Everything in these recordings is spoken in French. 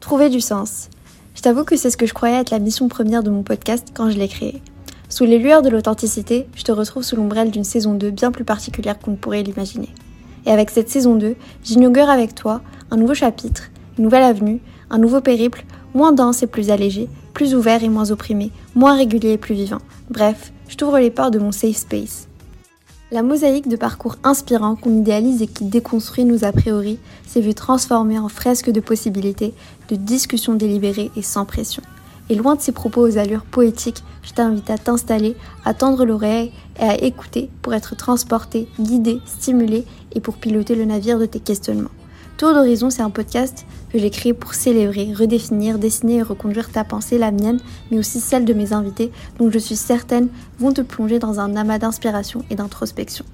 Trouver du sens. Je t'avoue que c'est ce que je croyais être la mission première de mon podcast quand je l'ai créé. Sous les lueurs de l'authenticité, je te retrouve sous l'ombrelle d'une saison 2 bien plus particulière qu'on ne pourrait l'imaginer. Et avec cette saison 2, j'inaugure avec toi un nouveau chapitre, une nouvelle avenue, un nouveau périple, moins dense et plus allégé, plus ouvert et moins opprimé, moins régulier et plus vivant. Bref, je t'ouvre les portes de mon safe space. La mosaïque de parcours inspirants qu'on idéalise et qui déconstruit nos a priori s'est vue transformée en fresque de possibilités, de discussions délibérées et sans pression. Et loin de ces propos aux allures poétiques, je t'invite à t'installer, à tendre l'oreille et à écouter pour être transporté, guidé, stimulé et pour piloter le navire de tes questionnements. Tour d'horizon, c'est un podcast que j'ai créé pour célébrer, redéfinir, dessiner et reconduire ta pensée, la mienne, mais aussi celle de mes invités, dont je suis certaine vont te plonger dans un amas d'inspiration et d'introspection.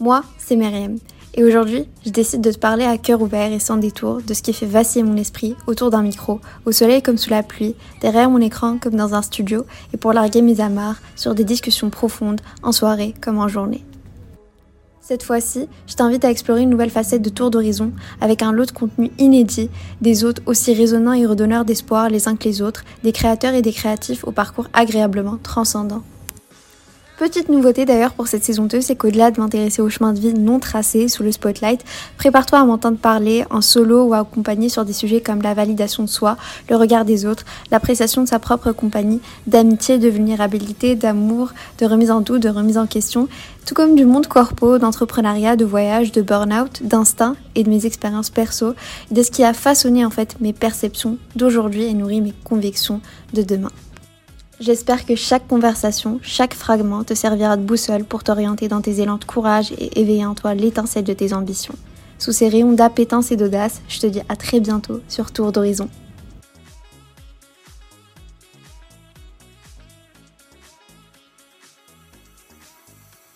Moi, c'est Myriam. Et aujourd'hui, je décide de te parler à cœur ouvert et sans détour de ce qui fait vaciller mon esprit autour d'un micro, au soleil comme sous la pluie, derrière mon écran comme dans un studio, et pour larguer mes amarres sur des discussions profondes, en soirée comme en journée. Cette fois-ci, je t'invite à explorer une nouvelle facette de Tour d'horizon avec un lot de contenu inédit, des hôtes aussi résonnants et redonneurs d'espoir les uns que les autres, des créateurs et des créatifs au parcours agréablement transcendant. Petite nouveauté d'ailleurs pour cette saison 2, c'est qu'au-delà de m'intéresser au chemin de vie non tracé sous le spotlight, prépare-toi à m'entendre parler en solo ou accompagné sur des sujets comme la validation de soi, le regard des autres, l'appréciation de sa propre compagnie, d'amitié, de vulnérabilité, d'amour, de remise en doute, de remise en question, tout comme du monde corpo, d'entrepreneuriat, de voyage, de burn-out, d'instinct et de mes expériences perso, de ce qui a façonné en fait mes perceptions d'aujourd'hui et nourri mes convictions de demain. J'espère que chaque conversation, chaque fragment te servira de boussole pour t'orienter dans tes élans de courage et éveiller en toi l'étincelle de tes ambitions. Sous ces rayons d'appétence et d'audace, je te dis à très bientôt sur Tour d'Horizon.